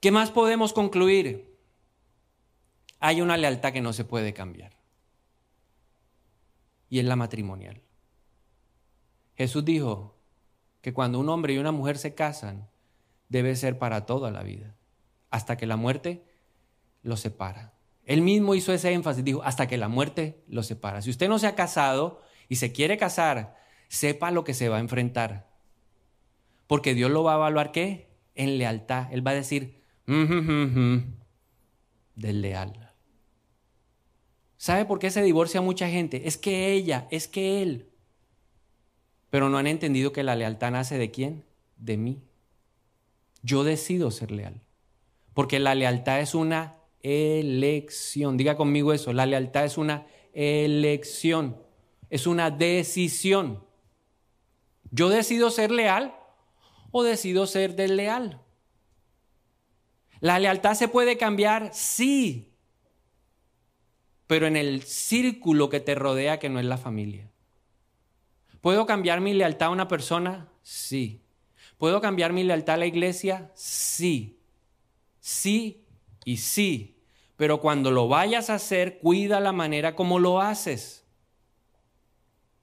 ¿Qué más podemos concluir? Hay una lealtad que no se puede cambiar. Y es la matrimonial. Jesús dijo que cuando un hombre y una mujer se casan, debe ser para toda la vida, hasta que la muerte los separa. Él mismo hizo ese énfasis, dijo, hasta que la muerte los separa. Si usted no se ha casado y se quiere casar, sepa lo que se va a enfrentar. Porque Dios lo va a evaluar, ¿qué? En lealtad. Él va a decir, del leal. ¿Sabe por qué se divorcia mucha gente? Es que ella, es que él. Pero no han entendido que la lealtad nace de quién? De mí. Yo decido ser leal. Porque la lealtad es una elección. Diga conmigo eso, la lealtad es una elección. Es una decisión. Yo decido ser leal o decido ser desleal. ¿La lealtad se puede cambiar? Sí, pero en el círculo que te rodea que no es la familia. ¿Puedo cambiar mi lealtad a una persona? Sí. ¿Puedo cambiar mi lealtad a la iglesia? Sí. Sí y sí. Pero cuando lo vayas a hacer, cuida la manera como lo haces.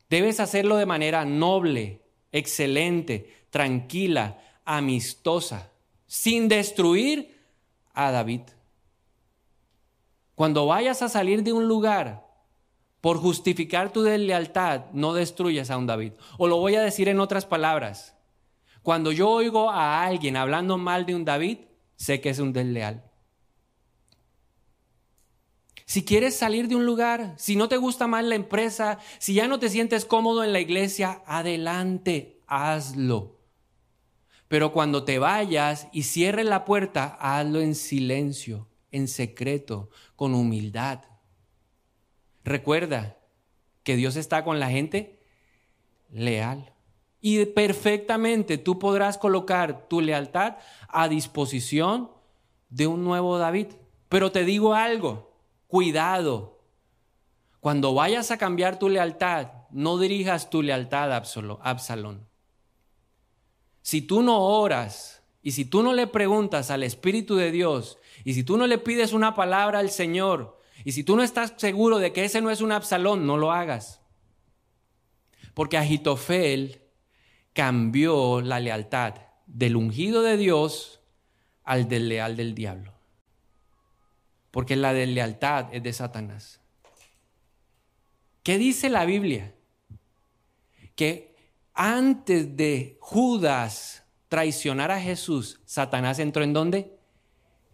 Debes hacerlo de manera noble, excelente, tranquila, amistosa, sin destruir a David. Cuando vayas a salir de un lugar por justificar tu deslealtad, no destruyas a un David. O lo voy a decir en otras palabras. Cuando yo oigo a alguien hablando mal de un David, sé que es un desleal. Si quieres salir de un lugar, si no te gusta más la empresa, si ya no te sientes cómodo en la iglesia, adelante, hazlo. Pero cuando te vayas y cierres la puerta, hazlo en silencio, en secreto, con humildad. Recuerda que Dios está con la gente leal. Y perfectamente tú podrás colocar tu lealtad a disposición de un nuevo David. Pero te digo algo, cuidado. Cuando vayas a cambiar tu lealtad, no dirijas tu lealtad a Absalón. Si tú no oras y si tú no le preguntas al Espíritu de Dios y si tú no le pides una palabra al Señor y si tú no estás seguro de que ese no es un Absalón, no lo hagas. Porque Agitofel cambió la lealtad del ungido de Dios al del leal del diablo. Porque la deslealtad es de Satanás. ¿Qué dice la Biblia? Que antes de Judas traicionar a Jesús, Satanás entró en dónde?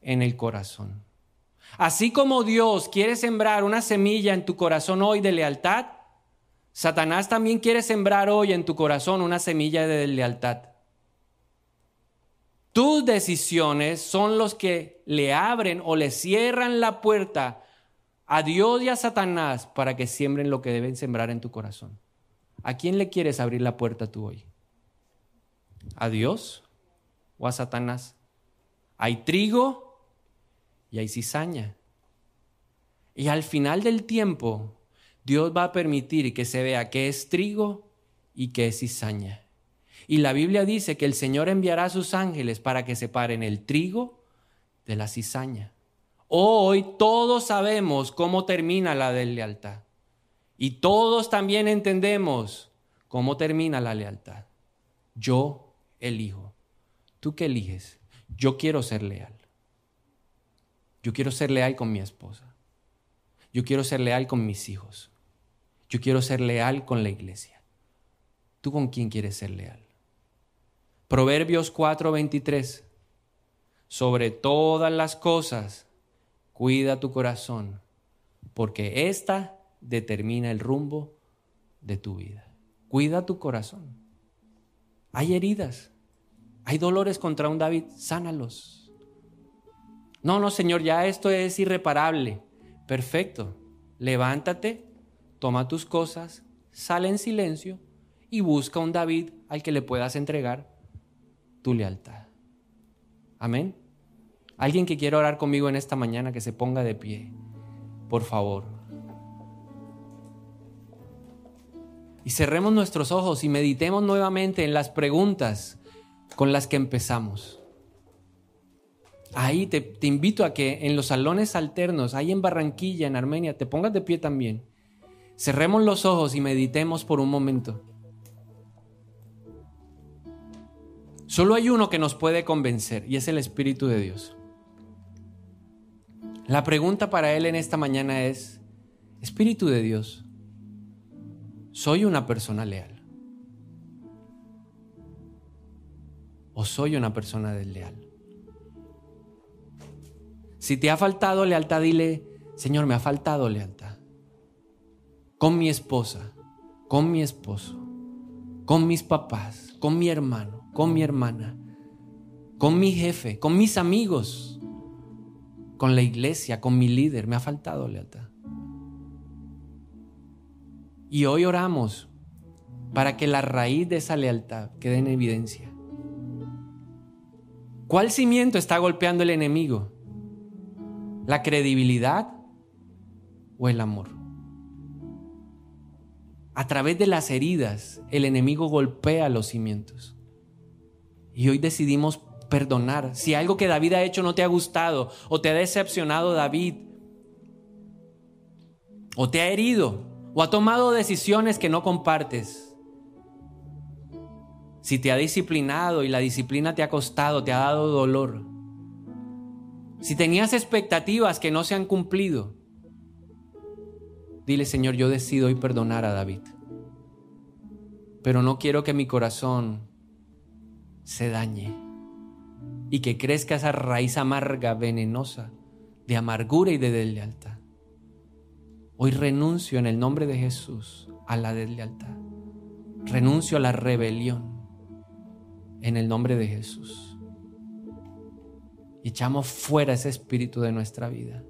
En el corazón. Así como Dios quiere sembrar una semilla en tu corazón hoy de lealtad, Satanás también quiere sembrar hoy en tu corazón una semilla de lealtad. Tus decisiones son los que le abren o le cierran la puerta a Dios y a Satanás para que siembren lo que deben sembrar en tu corazón. ¿A quién le quieres abrir la puerta tú hoy? ¿A Dios o a Satanás? Hay trigo y hay cizaña. Y al final del tiempo, Dios va a permitir que se vea qué es trigo y qué es cizaña. Y la Biblia dice que el Señor enviará a sus ángeles para que separen el trigo de la cizaña. Hoy todos sabemos cómo termina la deslealtad. Y todos también entendemos cómo termina la lealtad. Yo elijo. ¿Tú qué eliges? Yo quiero ser leal. Yo quiero ser leal con mi esposa. Yo quiero ser leal con mis hijos. Yo quiero ser leal con la iglesia. ¿Tú con quién quieres ser leal? Proverbios 4:23. Sobre todas las cosas, cuida tu corazón, porque esta determina el rumbo de tu vida. Cuida tu corazón. Hay heridas, hay dolores contra un David, sánalos. No, no, Señor, ya esto es irreparable. Perfecto. Levántate, toma tus cosas, sale en silencio y busca un David al que le puedas entregar tu lealtad. Amén. Alguien que quiera orar conmigo en esta mañana, que se ponga de pie, por favor. Y cerremos nuestros ojos y meditemos nuevamente en las preguntas con las que empezamos. Ahí te, invito a que en los salones alternos, ahí en Barranquilla, en Armenia, te pongas de pie también. Cerremos los ojos y meditemos por un momento. Solo hay uno que nos puede convencer y es el Espíritu de Dios. La pregunta para Él en esta mañana es, Espíritu de Dios, ¿soy una persona leal? ¿O soy una persona desleal? Si te ha faltado lealtad, dile, Señor, me ha faltado lealtad. Con mi esposa, con mi esposo, con mis papás, con mi hermano con mi hermana, con mi jefe, con mis amigos, con la iglesia, con mi líder. Me ha faltado lealtad. Y hoy oramos para que la raíz de esa lealtad quede en evidencia. ¿Cuál cimiento está golpeando el enemigo? ¿La credibilidad o el amor? A través de las heridas, el enemigo golpea los cimientos. Y hoy decidimos perdonar. Si algo que David ha hecho no te ha gustado o te ha decepcionado David, o te ha herido, o ha tomado decisiones que no compartes, si te ha disciplinado y la disciplina te ha costado, te ha dado dolor, si tenías expectativas que no se han cumplido, dile Señor, yo decido hoy perdonar a David, pero no quiero que mi corazón se dañe y que crezca esa raíz amarga, venenosa, de amargura y de deslealtad. Hoy renuncio en el nombre de Jesús a la deslealtad. Renuncio a la rebelión en el nombre de Jesús. Echamos fuera ese espíritu de nuestra vida.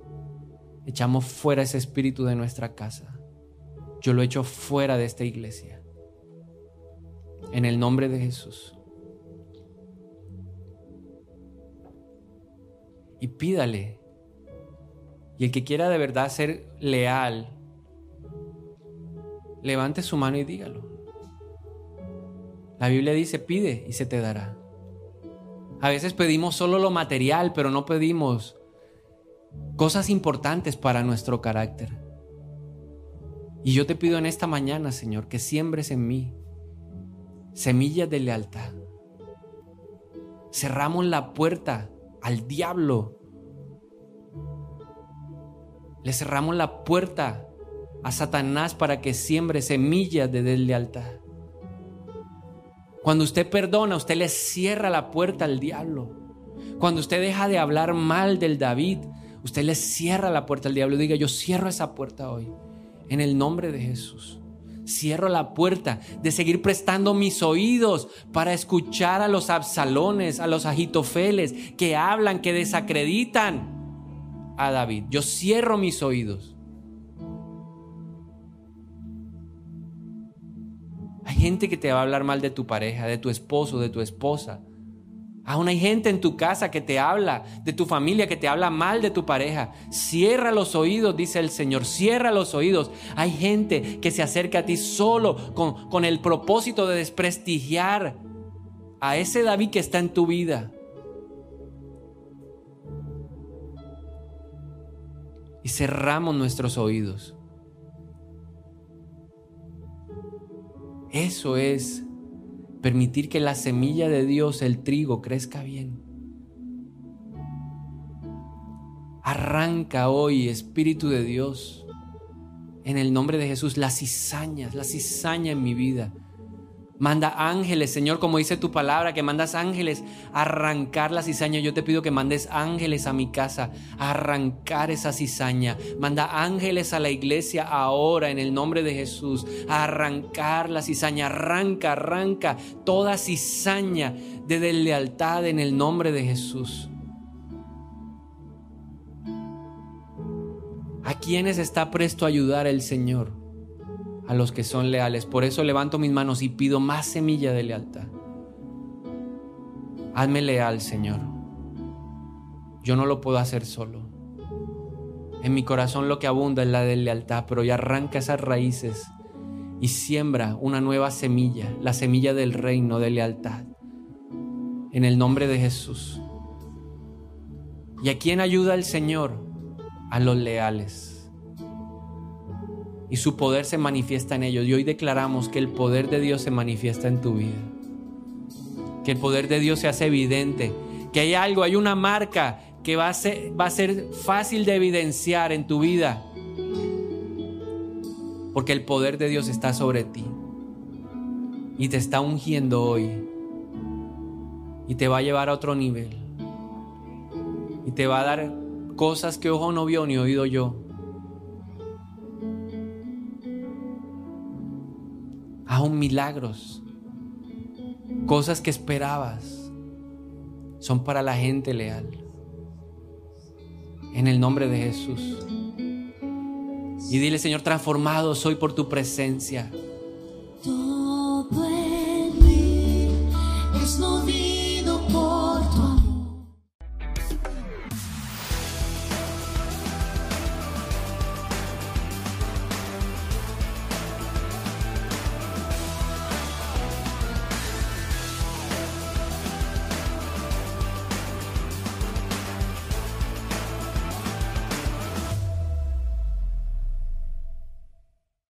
Echamos fuera ese espíritu de nuestra casa. Yo lo echo fuera de esta iglesia. En el nombre de Jesús. y pídale. Y el que quiera de verdad ser leal, levante su mano y dígalo. La Biblia dice, pide y se te dará. A veces pedimos solo lo material, pero no pedimos cosas importantes para nuestro carácter. Y yo te pido en esta mañana, Señor, que siembres en mí semillas de lealtad. Cerramos la puerta al diablo. Le cerramos la puerta a Satanás para que siembre semillas de deslealtad. Cuando usted perdona, usted le cierra la puerta al diablo. Cuando usted deja de hablar mal del David, usted le cierra la puerta al diablo. Diga, yo cierro esa puerta hoy. En el nombre de Jesús cierro la puerta de seguir prestando mis oídos para escuchar a los absalones, a los agitofeles que hablan, que desacreditan a David. Yo cierro mis oídos. Gente que te va a hablar mal de tu pareja, de tu esposo, de tu esposa. Aún hay gente en tu casa que te habla, de tu familia que te habla mal de tu pareja. Cierra los oídos, dice el Señor, cierra los oídos. Hay gente que se acerca a ti solo con, con el propósito de desprestigiar a ese David que está en tu vida. Y cerramos nuestros oídos. Eso es permitir que la semilla de Dios, el trigo, crezca bien. Arranca hoy, Espíritu de Dios, en el nombre de Jesús, la cizañas, la cizaña en mi vida. Manda ángeles, Señor, como dice tu palabra, que mandas ángeles a arrancar la cizaña. Yo te pido que mandes ángeles a mi casa a arrancar esa cizaña. Manda ángeles a la iglesia ahora en el nombre de Jesús a arrancar la cizaña. Arranca, arranca toda cizaña de deslealtad en el nombre de Jesús. ¿A quiénes está presto a ayudar el Señor? A los que son leales. Por eso levanto mis manos y pido más semilla de lealtad. Hazme leal, Señor. Yo no lo puedo hacer solo. En mi corazón lo que abunda es la de lealtad, pero ya arranca esas raíces y siembra una nueva semilla, la semilla del reino de lealtad. En el nombre de Jesús. ¿Y a quién ayuda el Señor? A los leales y su poder se manifiesta en ellos. Y hoy declaramos que el poder de Dios se manifiesta en tu vida. Que el poder de Dios se hace evidente. Que hay algo, hay una marca que va a ser, va a ser fácil de evidenciar en tu vida. Porque el poder de Dios está sobre ti. Y te está ungiendo hoy. Y te va a llevar a otro nivel. Y te va a dar cosas que ojo no vio ni oído yo aún milagros, cosas que esperabas, son para la gente leal. En el nombre de Jesús. Y dile, Señor, transformado soy por tu presencia.